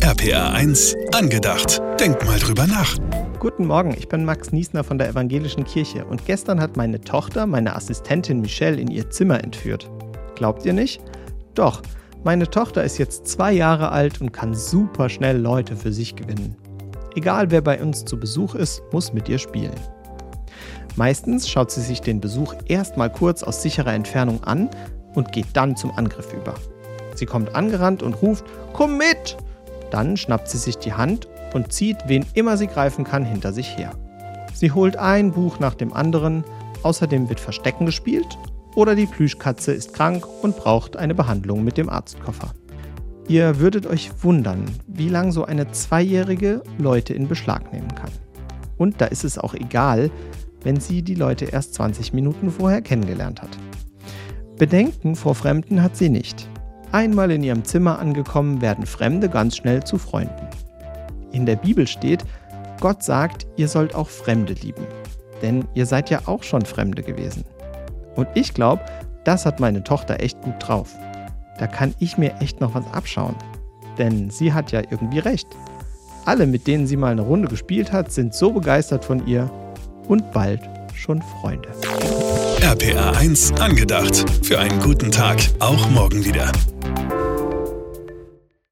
RPA 1, angedacht. Denk mal drüber nach. Guten Morgen, ich bin Max Niesner von der Evangelischen Kirche und gestern hat meine Tochter meine Assistentin Michelle in ihr Zimmer entführt. Glaubt ihr nicht? Doch, meine Tochter ist jetzt zwei Jahre alt und kann super schnell Leute für sich gewinnen. Egal wer bei uns zu Besuch ist, muss mit ihr spielen. Meistens schaut sie sich den Besuch erstmal kurz aus sicherer Entfernung an und geht dann zum Angriff über. Sie kommt angerannt und ruft, Komm mit! Dann schnappt sie sich die Hand und zieht, wen immer sie greifen kann, hinter sich her. Sie holt ein Buch nach dem anderen, außerdem wird Verstecken gespielt oder die Plüschkatze ist krank und braucht eine Behandlung mit dem Arztkoffer. Ihr würdet euch wundern, wie lang so eine Zweijährige Leute in Beschlag nehmen kann. Und da ist es auch egal, wenn sie die Leute erst 20 Minuten vorher kennengelernt hat. Bedenken vor Fremden hat sie nicht. Einmal in ihrem Zimmer angekommen, werden Fremde ganz schnell zu Freunden. In der Bibel steht, Gott sagt, ihr sollt auch Fremde lieben. Denn ihr seid ja auch schon Fremde gewesen. Und ich glaube, das hat meine Tochter echt gut drauf. Da kann ich mir echt noch was abschauen. Denn sie hat ja irgendwie recht. Alle, mit denen sie mal eine Runde gespielt hat, sind so begeistert von ihr und bald schon Freunde. RPA 1, angedacht. Für einen guten Tag, auch morgen wieder.